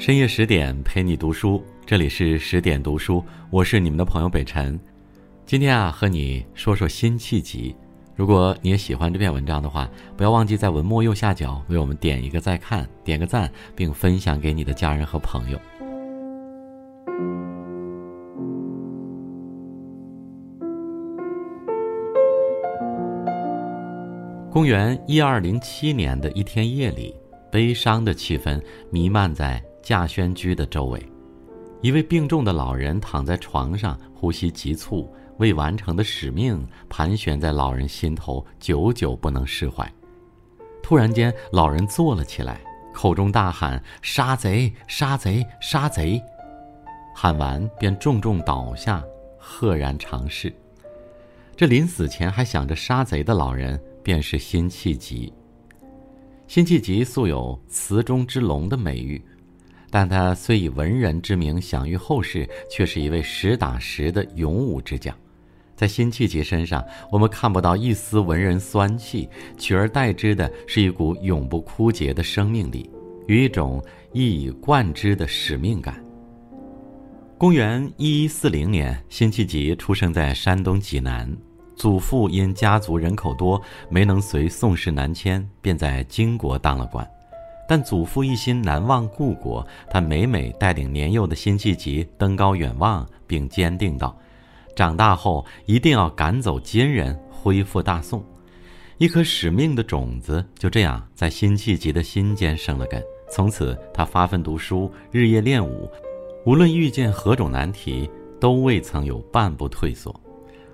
深夜十点陪你读书，这里是十点读书，我是你们的朋友北辰。今天啊，和你说说辛弃疾。如果你也喜欢这篇文章的话，不要忘记在文末右下角为我们点一个再看，点个赞，并分享给你的家人和朋友。公元一二零七年的一天夜里，悲伤的气氛弥漫在稼轩居的周围。一位病重的老人躺在床上，呼吸急促，未完成的使命盘旋在老人心头，久久不能释怀。突然间，老人坐了起来，口中大喊：“杀贼！杀贼！杀贼！”喊完，便重重倒下，赫然长逝。这临死前还想着杀贼的老人。便是辛弃疾。辛弃疾素有“词中之龙”的美誉，但他虽以文人之名享誉后世，却是一位实打实的勇武之将。在辛弃疾身上，我们看不到一丝文人酸气，取而代之的是一股永不枯竭的生命力与一种一以贯之的使命感。公元一一四零年，辛弃疾出生在山东济南。祖父因家族人口多，没能随宋氏南迁，便在金国当了官。但祖父一心难忘故国，他每每带领年幼的辛弃疾登高远望，并坚定道：“长大后一定要赶走金人，恢复大宋。”一颗使命的种子就这样在辛弃疾的心间生了根。从此，他发奋读书，日夜练武，无论遇见何种难题，都未曾有半步退缩。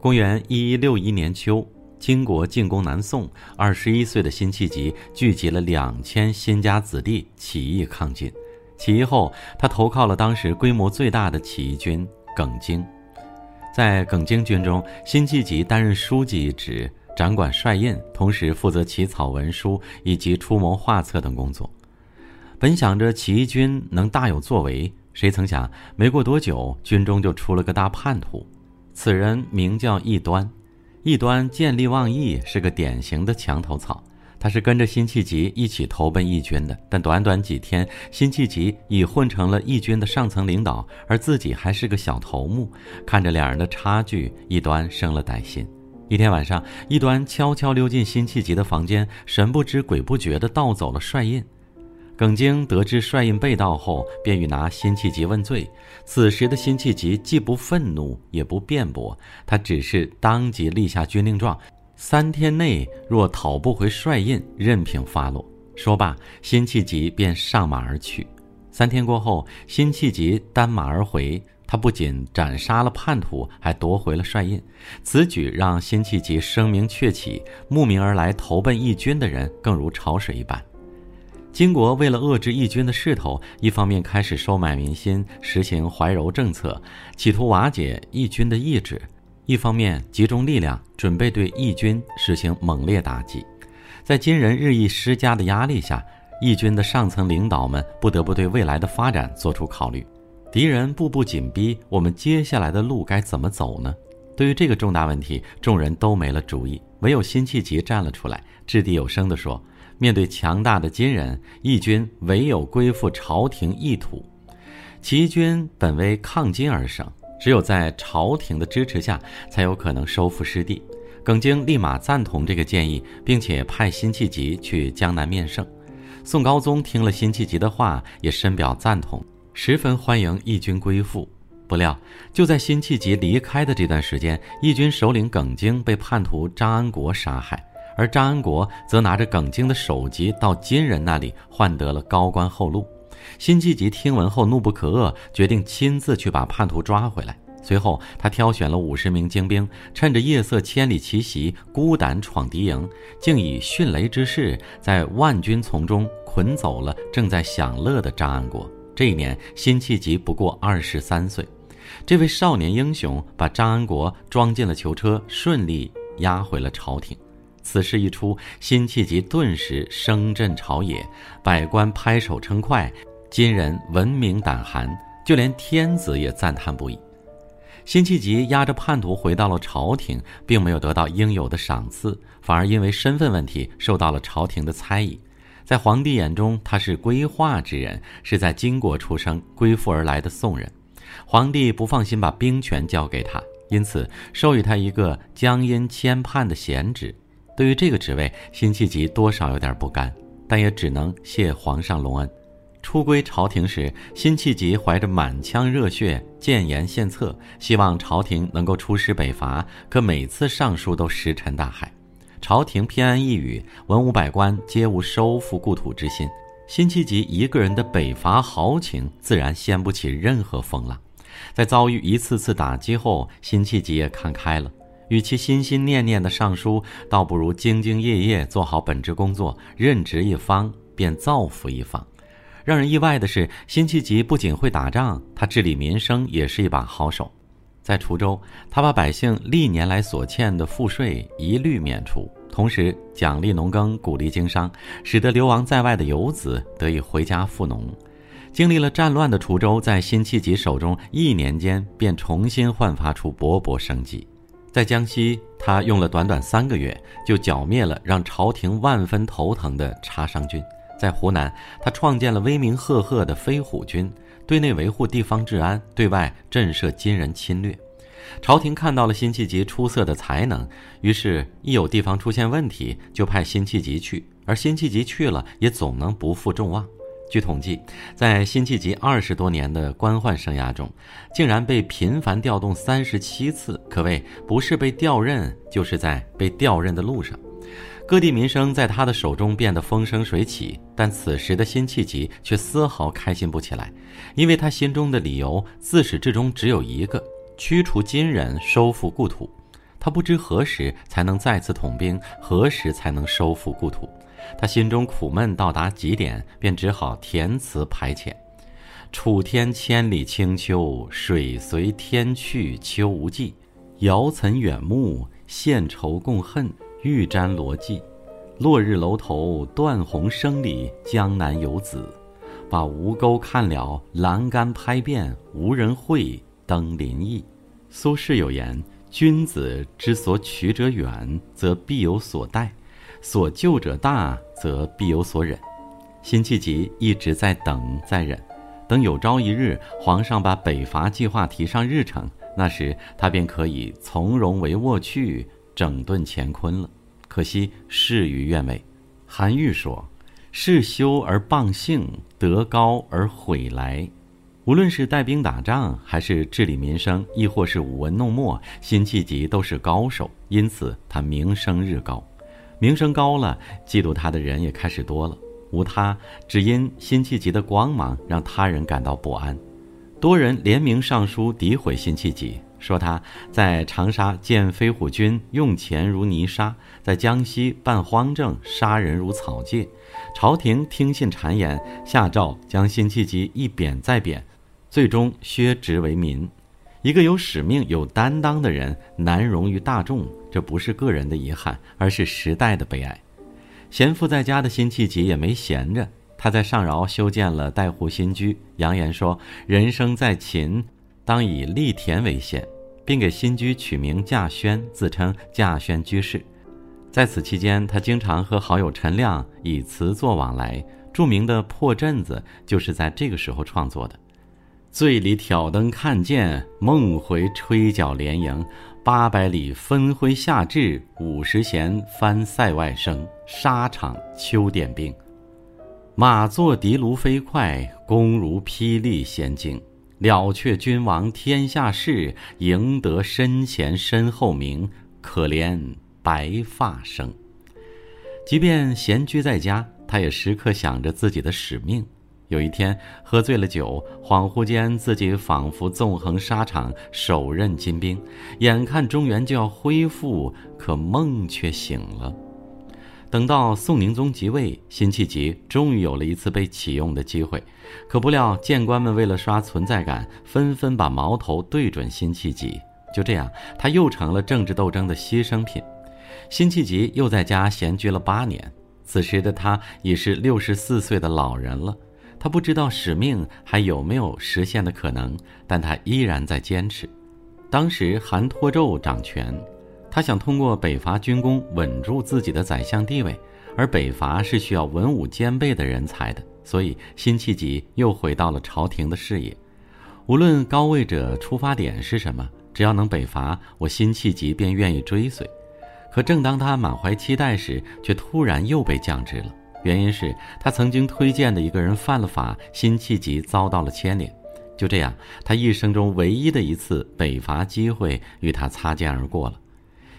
公元一一六一年秋，金国进攻南宋，二十一岁的辛弃疾聚集了两千辛家子弟起义抗金。起义后，他投靠了当时规模最大的起义军耿京。在耿京军中，辛弃疾担任书记一职，掌管帅印，同时负责起草文书以及出谋划策等工作。本想着起义军能大有作为，谁曾想没过多久，军中就出了个大叛徒。此人名叫异端，异端见利忘义，是个典型的墙头草。他是跟着辛弃疾一起投奔义军的，但短短几天，辛弃疾已混成了义军的上层领导，而自己还是个小头目。看着两人的差距，异端生了歹心。一天晚上，异端悄悄溜进辛弃疾的房间，神不知鬼不觉地盗走了帅印。耿京得知帅印被盗后，便欲拿辛弃疾问罪。此时的辛弃疾既不愤怒，也不辩驳，他只是当即立下军令状：三天内若讨不回帅印，任凭发落。说罢，辛弃疾便上马而去。三天过后，辛弃疾单马而回，他不仅斩杀了叛徒，还夺回了帅印。此举让辛弃疾声名鹊起，慕名而来投奔义军的人更如潮水一般。金国为了遏制义军的势头，一方面开始收买民心，实行怀柔政策，企图瓦解义军的意志；一方面集中力量，准备对义军实行猛烈打击。在金人日益施加的压力下，义军的上层领导们不得不对未来的发展做出考虑。敌人步步紧逼，我们接下来的路该怎么走呢？对于这个重大问题，众人都没了主意，唯有辛弃疾站了出来，掷地有声地说。面对强大的金人，义军唯有归附朝廷义土。起义军本为抗金而生，只有在朝廷的支持下，才有可能收复失地。耿京立马赞同这个建议，并且派辛弃疾去江南面圣。宋高宗听了辛弃疾的话，也深表赞同，十分欢迎义军归附。不料，就在辛弃疾离开的这段时间，义军首领耿京被叛徒张安国杀害。而张安国则拿着耿京的首级到金人那里换得了高官厚禄。辛弃疾听闻后怒不可遏，决定亲自去把叛徒抓回来。随后，他挑选了五十名精兵，趁着夜色千里奇袭，孤胆闯敌营，竟以迅雷之势在万军丛中捆走了正在享乐的张安国。这一年，辛弃疾不过二十三岁。这位少年英雄把张安国装进了囚车，顺利押回了朝廷。此事一出，辛弃疾顿时声震朝野，百官拍手称快，金人闻名胆寒，就连天子也赞叹不已。辛弃疾押着叛徒回到了朝廷，并没有得到应有的赏赐，反而因为身份问题受到了朝廷的猜疑。在皇帝眼中，他是归化之人，是在金国出生、归附而来的宋人。皇帝不放心把兵权交给他，因此授予他一个江阴签判的闲职。对于这个职位，辛弃疾多少有点不甘，但也只能谢皇上隆恩。出归朝廷时，辛弃疾怀着满腔热血，谏言献策，希望朝廷能够出师北伐。可每次上书都石沉大海。朝廷偏安一隅，文武百官皆无收复故土之心。辛弃疾一个人的北伐豪情，自然掀不起任何风浪。在遭遇一次次打击后，辛弃疾也看开了。与其心心念念的上书，倒不如兢兢业业做好本职工作，任职一方便造福一方。让人意外的是，辛弃疾不仅会打仗，他治理民生也是一把好手。在滁州，他把百姓历年来所欠的赋税一律免除，同时奖励农耕，鼓励经商，使得流亡在外的游子得以回家富农。经历了战乱的滁州，在辛弃疾手中，一年间便重新焕发出勃勃生机。在江西，他用了短短三个月，就剿灭了让朝廷万分头疼的插商军；在湖南，他创建了威名赫赫的飞虎军。对内维护地方治安，对外震慑金人侵略。朝廷看到了辛弃疾出色的才能，于是，一有地方出现问题，就派辛弃疾去。而辛弃疾去了，也总能不负众望。据统计，在辛弃疾二十多年的官宦生涯中，竟然被频繁调动三十七次，可谓不是被调任，就是在被调任的路上。各地民生在他的手中变得风生水起，但此时的辛弃疾却丝毫开心不起来，因为他心中的理由自始至终只有一个：驱除金人，收复故土。他不知何时才能再次统兵，何时才能收复故土。他心中苦闷到达极点，便只好填词排遣：“楚天千里清秋，水随天去秋无际。遥岑远目，献愁共恨。”玉簪罗髻，落日楼头断鸿声里，江南游子，把吴钩看了，栏杆拍遍，无人会登临意。苏轼有言：“君子之所取者远，则必有所待；所救者大，则必有所忍。”辛弃疾一直在等，在忍，等有朝一日皇上把北伐计划提上日程，那时他便可以从容帷幄去。整顿乾坤了，可惜事与愿违。韩愈说：“事修而谤性，德高而毁来。”无论是带兵打仗，还是治理民生，亦或是舞文弄墨，辛弃疾都是高手，因此他名声日高。名声高了，嫉妒他的人也开始多了。无他，只因辛弃疾的光芒让他人感到不安。多人联名上书诋毁辛弃疾。说他在长沙建飞虎军，用钱如泥沙；在江西办荒政，杀人如草芥。朝廷听信谗言，下诏将辛弃疾一贬再贬，最终削职为民。一个有使命、有担当的人难容于大众，这不是个人的遗憾，而是时代的悲哀。闲赋在家的辛弃疾也没闲着，他在上饶修建了带户新居，扬言说：“人生在秦。”当以立田为先，并给新居取名稼轩，自称稼轩居士。在此期间，他经常和好友陈亮以词作往来。著名的《破阵子》就是在这个时候创作的。醉里挑灯看剑，梦回吹角连营。八百里分麾下炙，五十弦翻塞外声。沙场秋点兵，马作的卢飞快，弓如霹雳弦惊。了却君王天下事，赢得身前身后名。可怜白发生。即便闲居在家，他也时刻想着自己的使命。有一天，喝醉了酒，恍惚间自己仿佛纵横沙场，手刃金兵，眼看中原就要恢复，可梦却醒了。等到宋宁宗即位，辛弃疾终于有了一次被启用的机会，可不料谏官们为了刷存在感，纷纷把矛头对准辛弃疾。就这样，他又成了政治斗争的牺牲品。辛弃疾又在家闲居了八年，此时的他已是六十四岁的老人了。他不知道使命还有没有实现的可能，但他依然在坚持。当时韩托胄掌权。他想通过北伐军功稳住自己的宰相地位，而北伐是需要文武兼备的人才的，所以辛弃疾又回到了朝廷的视野。无论高位者出发点是什么，只要能北伐，我辛弃疾便愿意追随。可正当他满怀期待时，却突然又被降职了。原因是他曾经推荐的一个人犯了法，辛弃疾遭到了牵连。就这样，他一生中唯一的一次北伐机会与他擦肩而过了。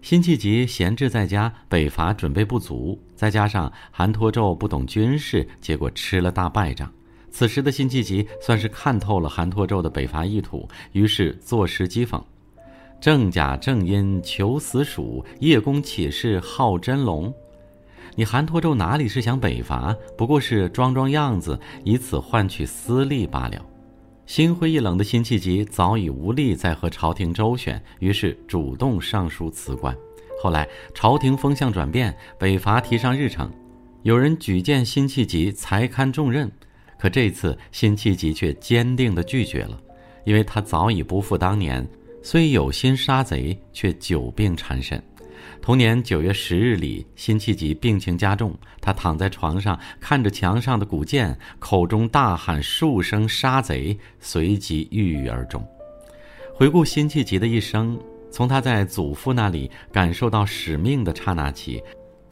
辛弃疾闲置在家，北伐准备不足，再加上韩托胄不懂军事，结果吃了大败仗。此时的辛弃疾算是看透了韩托胄的北伐意图，于是作诗讥讽：“正甲正阴求死鼠，叶公岂是好真龙？”你韩托胄哪里是想北伐，不过是装装样子，以此换取私利罢了。心灰意冷的辛弃疾早已无力再和朝廷周旋，于是主动上书辞官。后来朝廷风向转变，北伐提上日程，有人举荐辛弃疾才堪重任，可这次辛弃疾却坚定地拒绝了，因为他早已不复当年，虽有心杀贼，却久病缠身。同年九月十日里，辛弃疾病情加重，他躺在床上，看着墙上的古剑，口中大喊数声“杀贼”，随即郁郁而终。回顾辛弃疾的一生，从他在祖父那里感受到使命的刹那起，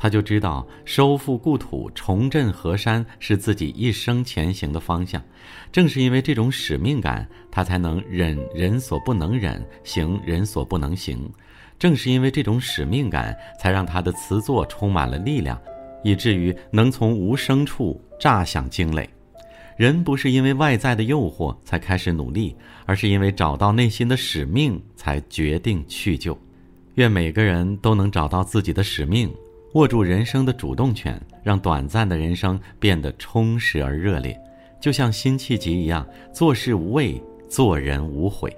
他就知道收复故土、重振河山是自己一生前行的方向。正是因为这种使命感，他才能忍人所不能忍，行人所不能行。正是因为这种使命感，才让他的词作充满了力量，以至于能从无声处炸响惊雷。人不是因为外在的诱惑才开始努力，而是因为找到内心的使命才决定去就。愿每个人都能找到自己的使命，握住人生的主动权，让短暂的人生变得充实而热烈，就像辛弃疾一样，做事无畏，做人无悔。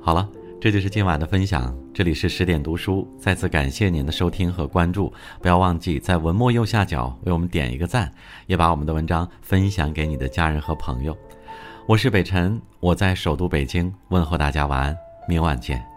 好了。这就是今晚的分享，这里是十点读书，再次感谢您的收听和关注，不要忘记在文末右下角为我们点一个赞，也把我们的文章分享给你的家人和朋友。我是北辰，我在首都北京问候大家晚安，明晚见。